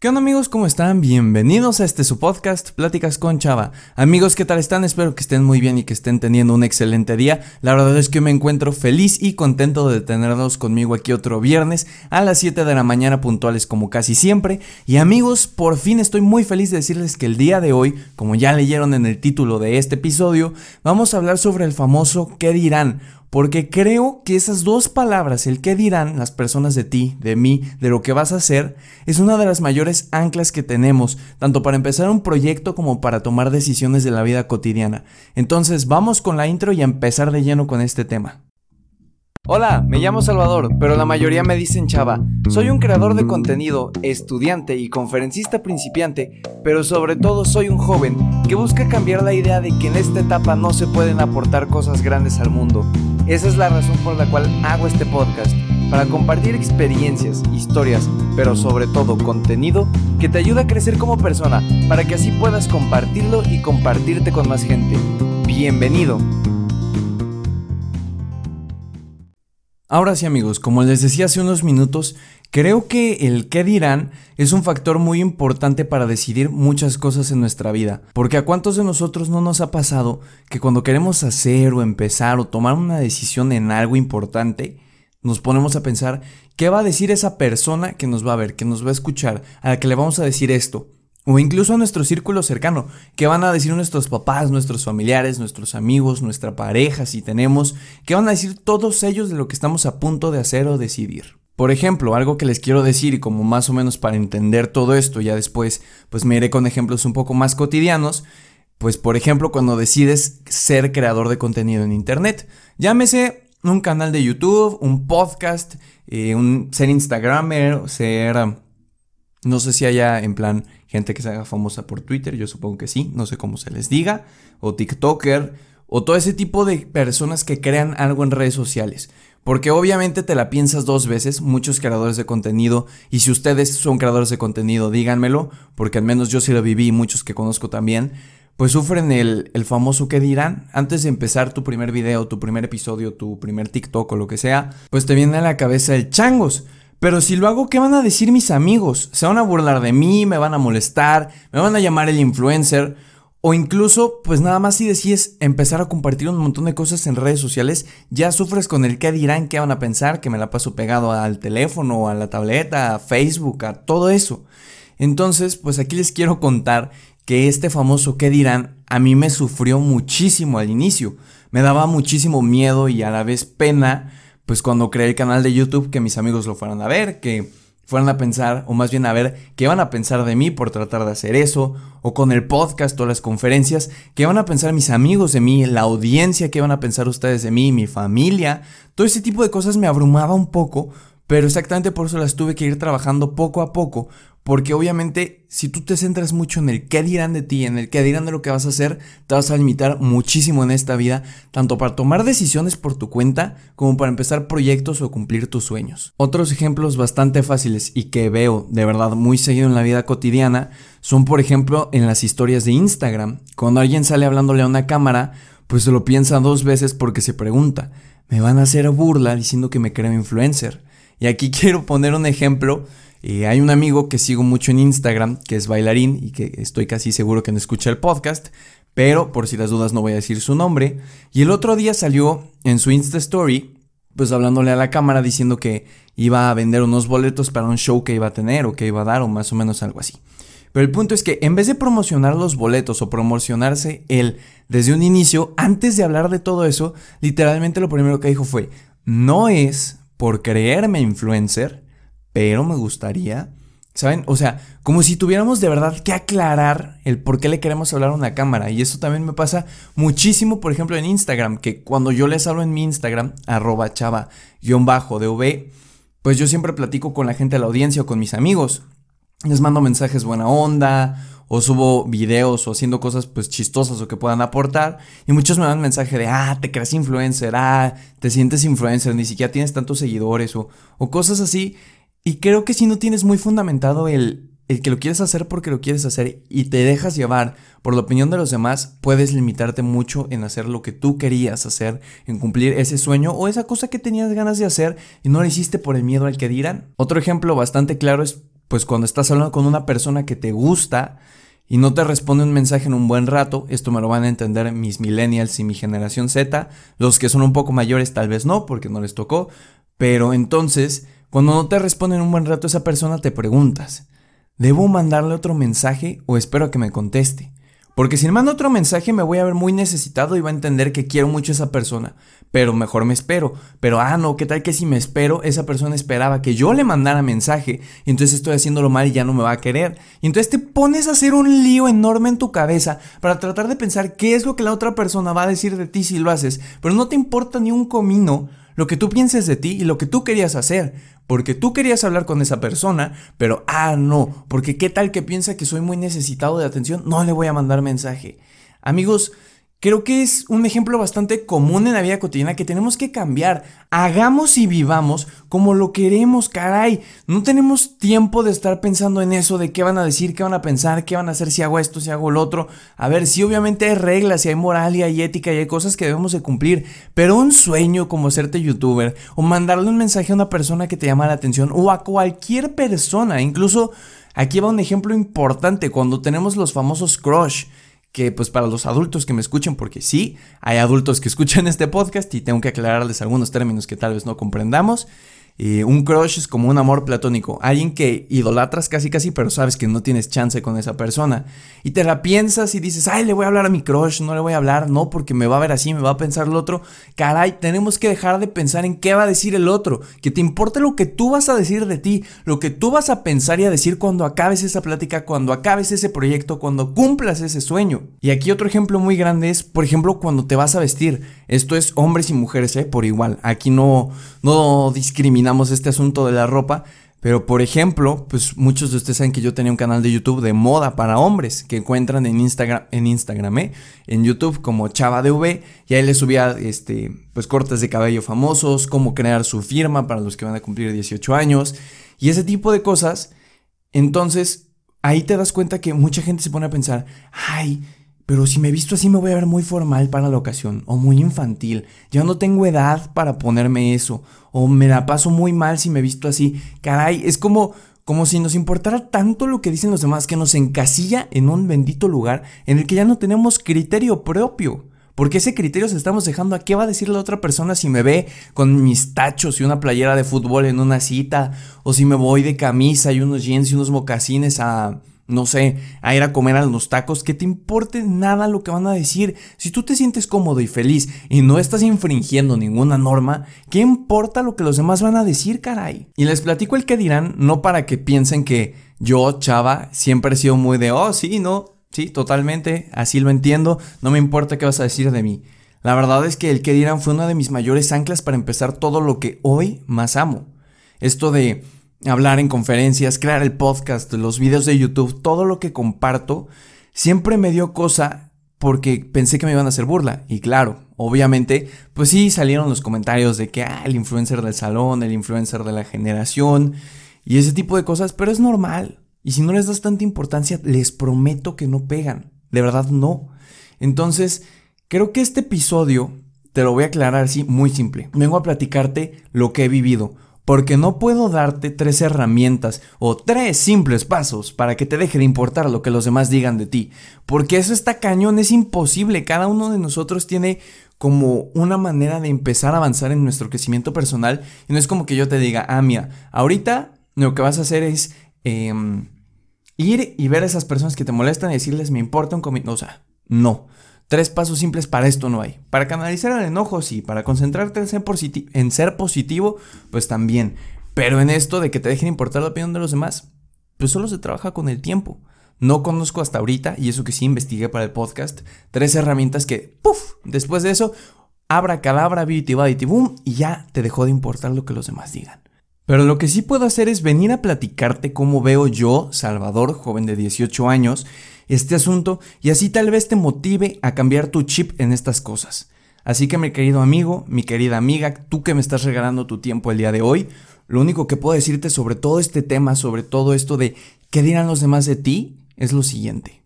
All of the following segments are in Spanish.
¿Qué onda amigos? ¿Cómo están? Bienvenidos a este su podcast, Pláticas con Chava. Amigos, ¿qué tal están? Espero que estén muy bien y que estén teniendo un excelente día. La verdad es que me encuentro feliz y contento de tenerlos conmigo aquí otro viernes a las 7 de la mañana puntuales como casi siempre. Y amigos, por fin estoy muy feliz de decirles que el día de hoy, como ya leyeron en el título de este episodio, vamos a hablar sobre el famoso ¿qué dirán? Porque creo que esas dos palabras, el qué dirán las personas de ti, de mí, de lo que vas a hacer, es una de las mayores anclas que tenemos, tanto para empezar un proyecto como para tomar decisiones de la vida cotidiana. Entonces vamos con la intro y a empezar de lleno con este tema. Hola, me llamo Salvador, pero la mayoría me dicen Chava. Soy un creador de contenido, estudiante y conferencista principiante, pero sobre todo soy un joven que busca cambiar la idea de que en esta etapa no se pueden aportar cosas grandes al mundo. Esa es la razón por la cual hago este podcast, para compartir experiencias, historias, pero sobre todo contenido que te ayuda a crecer como persona, para que así puedas compartirlo y compartirte con más gente. Bienvenido. Ahora sí amigos, como les decía hace unos minutos, creo que el qué dirán es un factor muy importante para decidir muchas cosas en nuestra vida. Porque a cuántos de nosotros no nos ha pasado que cuando queremos hacer o empezar o tomar una decisión en algo importante, nos ponemos a pensar, ¿qué va a decir esa persona que nos va a ver, que nos va a escuchar, a la que le vamos a decir esto? O incluso a nuestro círculo cercano, ¿qué van a decir nuestros papás, nuestros familiares, nuestros amigos, nuestra pareja, si tenemos, ¿qué van a decir todos ellos de lo que estamos a punto de hacer o decidir? Por ejemplo, algo que les quiero decir y como más o menos para entender todo esto, ya después pues me iré con ejemplos un poco más cotidianos, pues por ejemplo cuando decides ser creador de contenido en Internet, llámese un canal de YouTube, un podcast, eh, un, ser Instagramer, ser... No sé si haya en plan gente que se haga famosa por Twitter, yo supongo que sí, no sé cómo se les diga, o TikToker, o todo ese tipo de personas que crean algo en redes sociales. Porque obviamente te la piensas dos veces, muchos creadores de contenido, y si ustedes son creadores de contenido, díganmelo, porque al menos yo sí lo viví y muchos que conozco también, pues sufren el, el famoso que dirán. Antes de empezar tu primer video, tu primer episodio, tu primer TikTok o lo que sea, pues te viene a la cabeza el changos. Pero si lo hago, ¿qué van a decir mis amigos? ¿Se van a burlar de mí? ¿Me van a molestar? ¿Me van a llamar el influencer? O incluso, pues nada más si decides empezar a compartir un montón de cosas en redes sociales, ya sufres con el qué dirán, qué van a pensar, que me la paso pegado al teléfono, a la tableta, a Facebook, a todo eso. Entonces, pues aquí les quiero contar que este famoso qué dirán a mí me sufrió muchísimo al inicio. Me daba muchísimo miedo y a la vez pena pues cuando creé el canal de YouTube, que mis amigos lo fueran a ver, que fueran a pensar, o más bien a ver qué van a pensar de mí por tratar de hacer eso, o con el podcast o las conferencias, qué van a pensar mis amigos de mí, la audiencia, qué van a pensar ustedes de mí, mi familia. Todo ese tipo de cosas me abrumaba un poco, pero exactamente por eso las tuve que ir trabajando poco a poco, porque obviamente si tú te centras mucho en el qué dirán de ti, en el qué dirán de lo que vas a hacer, te vas a limitar muchísimo en esta vida, tanto para tomar decisiones por tu cuenta como para empezar proyectos o cumplir tus sueños. Otros ejemplos bastante fáciles y que veo de verdad muy seguido en la vida cotidiana son por ejemplo en las historias de Instagram. Cuando alguien sale hablándole a una cámara, pues se lo piensa dos veces porque se pregunta, ¿me van a hacer burla diciendo que me creo influencer? Y aquí quiero poner un ejemplo hay un amigo que sigo mucho en Instagram, que es bailarín y que estoy casi seguro que no escucha el podcast, pero por si las dudas no voy a decir su nombre. Y el otro día salió en su Insta Story, pues hablándole a la cámara diciendo que iba a vender unos boletos para un show que iba a tener o que iba a dar o más o menos algo así. Pero el punto es que en vez de promocionar los boletos o promocionarse él desde un inicio, antes de hablar de todo eso, literalmente lo primero que dijo fue, no es por creerme influencer, pero me gustaría, ¿saben? O sea, como si tuviéramos de verdad que aclarar el por qué le queremos hablar a una cámara. Y eso también me pasa muchísimo, por ejemplo, en Instagram, que cuando yo les hablo en mi Instagram, arroba chava-dv, pues yo siempre platico con la gente de la audiencia o con mis amigos. Les mando mensajes buena onda o subo videos o haciendo cosas pues chistosas o que puedan aportar y muchos me dan mensaje de ah te crees influencer ah te sientes influencer ni siquiera tienes tantos seguidores o, o cosas así y creo que si no tienes muy fundamentado el, el que lo quieres hacer porque lo quieres hacer y te dejas llevar por la opinión de los demás, puedes limitarte mucho en hacer lo que tú querías hacer, en cumplir ese sueño o esa cosa que tenías ganas de hacer y no lo hiciste por el miedo al que dirán. Otro ejemplo bastante claro es pues cuando estás hablando con una persona que te gusta y no te responde un mensaje en un buen rato, esto me lo van a entender mis millennials y mi generación Z, los que son un poco mayores tal vez no, porque no les tocó, pero entonces, cuando no te responde en un buen rato esa persona, te preguntas, ¿debo mandarle otro mensaje o espero que me conteste? Porque si mando otro mensaje me voy a ver muy necesitado y va a entender que quiero mucho a esa persona. Pero mejor me espero. Pero ah, no, ¿qué tal que si me espero? Esa persona esperaba que yo le mandara mensaje. Y entonces estoy haciéndolo mal y ya no me va a querer. Y entonces te pones a hacer un lío enorme en tu cabeza para tratar de pensar qué es lo que la otra persona va a decir de ti si lo haces. Pero no te importa ni un comino lo que tú pienses de ti y lo que tú querías hacer. Porque tú querías hablar con esa persona, pero ah, no, porque qué tal que piensa que soy muy necesitado de atención, no le voy a mandar mensaje. Amigos, Creo que es un ejemplo bastante común en la vida cotidiana que tenemos que cambiar. Hagamos y vivamos como lo queremos, caray. No tenemos tiempo de estar pensando en eso, de qué van a decir, qué van a pensar, qué van a hacer si hago esto, si hago lo otro. A ver, sí, obviamente hay reglas, y hay moral y hay ética y hay cosas que debemos de cumplir. Pero un sueño como serte youtuber o mandarle un mensaje a una persona que te llama la atención o a cualquier persona, incluso aquí va un ejemplo importante cuando tenemos los famosos crush que pues para los adultos que me escuchen, porque sí, hay adultos que escuchan este podcast y tengo que aclararles algunos términos que tal vez no comprendamos, un crush es como un amor platónico, alguien que idolatras casi casi, pero sabes que no tienes chance con esa persona. Y te la piensas y dices, ay, le voy a hablar a mi crush, no le voy a hablar, no, porque me va a ver así, me va a pensar el otro. Caray, tenemos que dejar de pensar en qué va a decir el otro, que te importe lo que tú vas a decir de ti, lo que tú vas a pensar y a decir cuando acabes esa plática, cuando acabes ese proyecto, cuando cumplas ese sueño. Y aquí otro ejemplo muy grande es, por ejemplo, cuando te vas a vestir. Esto es hombres y mujeres, ¿eh? Por igual. Aquí no, no discriminamos este asunto de la ropa, pero por ejemplo, pues muchos de ustedes saben que yo tenía un canal de YouTube de moda para hombres que encuentran en Instagram, en Instagram, ¿eh? en YouTube como Chava DV, y ahí les subía este, pues cortes de cabello famosos, cómo crear su firma para los que van a cumplir 18 años, y ese tipo de cosas. Entonces, ahí te das cuenta que mucha gente se pone a pensar, ay, pero si me visto así me voy a ver muy formal para la ocasión o muy infantil. Ya no tengo edad para ponerme eso o me la paso muy mal si me visto así. Caray, es como como si nos importara tanto lo que dicen los demás que nos encasilla en un bendito lugar en el que ya no tenemos criterio propio. Porque ese criterio se estamos dejando a qué va a decir la otra persona si me ve con mis tachos y una playera de fútbol en una cita, o si me voy de camisa y unos jeans y unos mocasines a, no sé, a ir a comer a los tacos, que te importe nada lo que van a decir. Si tú te sientes cómodo y feliz y no estás infringiendo ninguna norma, ¿qué importa lo que los demás van a decir, caray? Y les platico el que dirán, no para que piensen que yo, chava, siempre he sido muy de, oh, sí, no, sí, totalmente, así lo entiendo, no me importa qué vas a decir de mí. La verdad es que el que dirán fue una de mis mayores anclas para empezar todo lo que hoy más amo. Esto de hablar en conferencias, crear el podcast, los videos de YouTube, todo lo que comparto, siempre me dio cosa porque pensé que me iban a hacer burla. Y claro, obviamente, pues sí salieron los comentarios de que, ah, el influencer del salón, el influencer de la generación y ese tipo de cosas, pero es normal. Y si no les das tanta importancia, les prometo que no pegan. De verdad no. Entonces, creo que este episodio te lo voy a aclarar así muy simple. Vengo a platicarte lo que he vivido porque no puedo darte tres herramientas o tres simples pasos para que te deje de importar lo que los demás digan de ti, porque eso está cañón, es imposible, cada uno de nosotros tiene como una manera de empezar a avanzar en nuestro crecimiento personal y no es como que yo te diga, ah, mira, ahorita lo que vas a hacer es em, ir y ver a esas personas que te molestan y decirles, me importa un comité, o sea, no. Tres pasos simples para esto no hay. Para canalizar el enojo, sí. Para concentrarte en ser, positivo, pues también. Pero en esto de que te dejen importar la opinión de los demás, pues solo se trabaja con el tiempo. No conozco hasta ahorita, y eso que sí investigué para el podcast, tres herramientas que, ¡puf! Después de eso, abra calabra, beauty, body, boom, y ya te dejó de importar lo que los demás digan. Pero lo que sí puedo hacer es venir a platicarte cómo veo yo, Salvador, joven de 18 años, este asunto y así tal vez te motive a cambiar tu chip en estas cosas. Así que mi querido amigo, mi querida amiga, tú que me estás regalando tu tiempo el día de hoy, lo único que puedo decirte sobre todo este tema, sobre todo esto de qué dirán los demás de ti, es lo siguiente.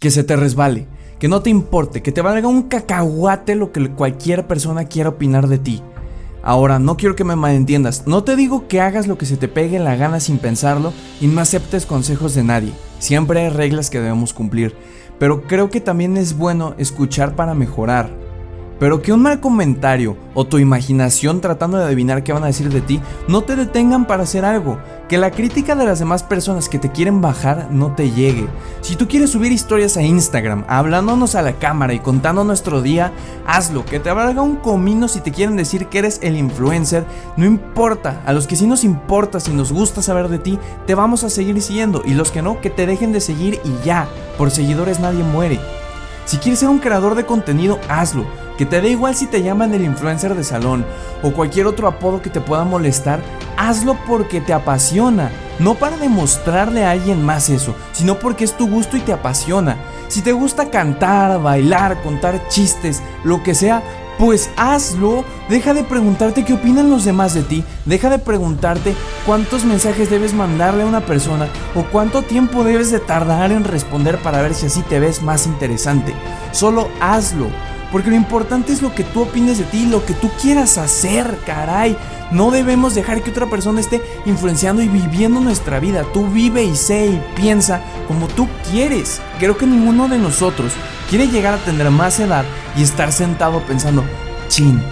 Que se te resbale, que no te importe, que te valga un cacahuate lo que cualquier persona quiera opinar de ti. Ahora, no quiero que me malentiendas, no te digo que hagas lo que se te pegue la gana sin pensarlo y no aceptes consejos de nadie. Siempre hay reglas que debemos cumplir, pero creo que también es bueno escuchar para mejorar. Pero que un mal comentario o tu imaginación tratando de adivinar qué van a decir de ti no te detengan para hacer algo. Que la crítica de las demás personas que te quieren bajar no te llegue. Si tú quieres subir historias a Instagram, hablándonos a la cámara y contando nuestro día, hazlo. Que te valga un comino si te quieren decir que eres el influencer. No importa. A los que sí nos importa, si nos gusta saber de ti, te vamos a seguir siguiendo. Y los que no, que te dejen de seguir y ya. Por seguidores nadie muere. Si quieres ser un creador de contenido, hazlo. Que te dé igual si te llaman el influencer de salón o cualquier otro apodo que te pueda molestar, hazlo porque te apasiona. No para demostrarle a alguien más eso, sino porque es tu gusto y te apasiona. Si te gusta cantar, bailar, contar chistes, lo que sea, pues hazlo. Deja de preguntarte qué opinan los demás de ti. Deja de preguntarte cuántos mensajes debes mandarle a una persona o cuánto tiempo debes de tardar en responder para ver si así te ves más interesante. Solo hazlo. Porque lo importante es lo que tú opines de ti, lo que tú quieras hacer, caray. No debemos dejar que otra persona esté influenciando y viviendo nuestra vida. Tú vive y sé y piensa como tú quieres. Creo que ninguno de nosotros quiere llegar a tener más edad y estar sentado pensando, chin,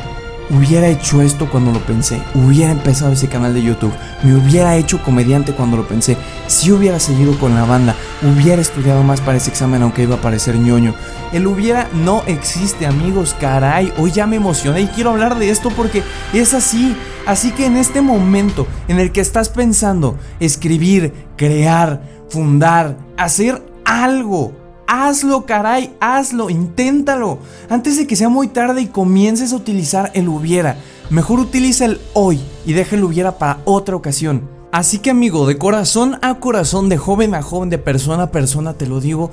hubiera hecho esto cuando lo pensé, hubiera empezado ese canal de YouTube, me hubiera hecho comediante cuando lo pensé, si hubiera seguido con la banda, hubiera estudiado más para ese examen aunque iba a parecer ñoño. El hubiera no existe amigos, caray, hoy ya me emocioné y quiero hablar de esto porque es así. Así que en este momento en el que estás pensando escribir, crear, fundar, hacer algo, Hazlo, caray, hazlo, inténtalo. Antes de que sea muy tarde y comiences a utilizar el hubiera. Mejor utiliza el hoy y deja el hubiera para otra ocasión. Así que amigo, de corazón a corazón, de joven a joven, de persona a persona, te lo digo,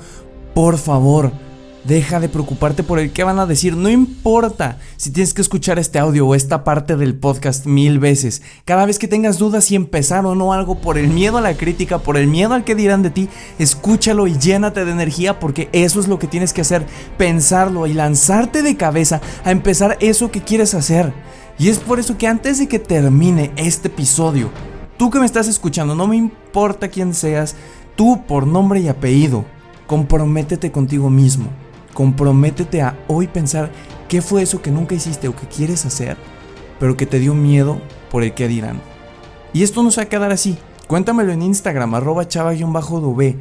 por favor, Deja de preocuparte por el que van a decir, no importa si tienes que escuchar este audio o esta parte del podcast mil veces. Cada vez que tengas dudas si empezar o no algo por el miedo a la crítica, por el miedo al que dirán de ti, escúchalo y llénate de energía porque eso es lo que tienes que hacer, pensarlo y lanzarte de cabeza a empezar eso que quieres hacer. Y es por eso que antes de que termine este episodio, tú que me estás escuchando, no me importa quién seas, tú por nombre y apellido, comprométete contigo mismo Comprométete a hoy pensar qué fue eso que nunca hiciste o que quieres hacer, pero que te dio miedo por el que dirán. Y esto no se va a quedar así. Cuéntamelo en Instagram, arroba chava-dv,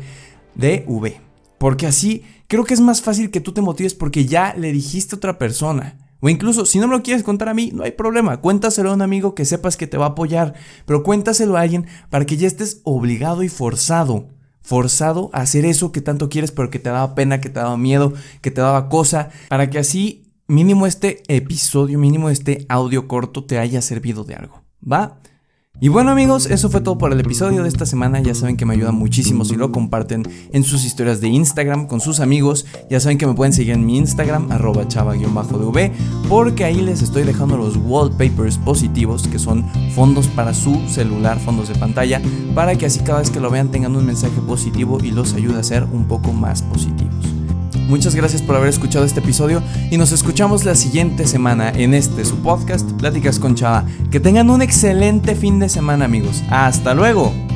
DV. Porque así creo que es más fácil que tú te motives porque ya le dijiste a otra persona. O incluso, si no me lo quieres contar a mí, no hay problema. Cuéntaselo a un amigo que sepas que te va a apoyar. Pero cuéntaselo a alguien para que ya estés obligado y forzado forzado a hacer eso que tanto quieres, pero que te daba pena, que te daba miedo, que te daba cosa, para que así mínimo este episodio, mínimo este audio corto te haya servido de algo. ¿Va? Y bueno amigos, eso fue todo por el episodio de esta semana. Ya saben que me ayuda muchísimo si lo comparten en sus historias de Instagram con sus amigos. Ya saben que me pueden seguir en mi Instagram, arroba chava-dv, porque ahí les estoy dejando los wallpapers positivos, que son fondos para su celular, fondos de pantalla, para que así cada vez que lo vean tengan un mensaje positivo y los ayude a ser un poco más positivos. Muchas gracias por haber escuchado este episodio y nos escuchamos la siguiente semana en este su podcast Pláticas con Chava. Que tengan un excelente fin de semana amigos. Hasta luego.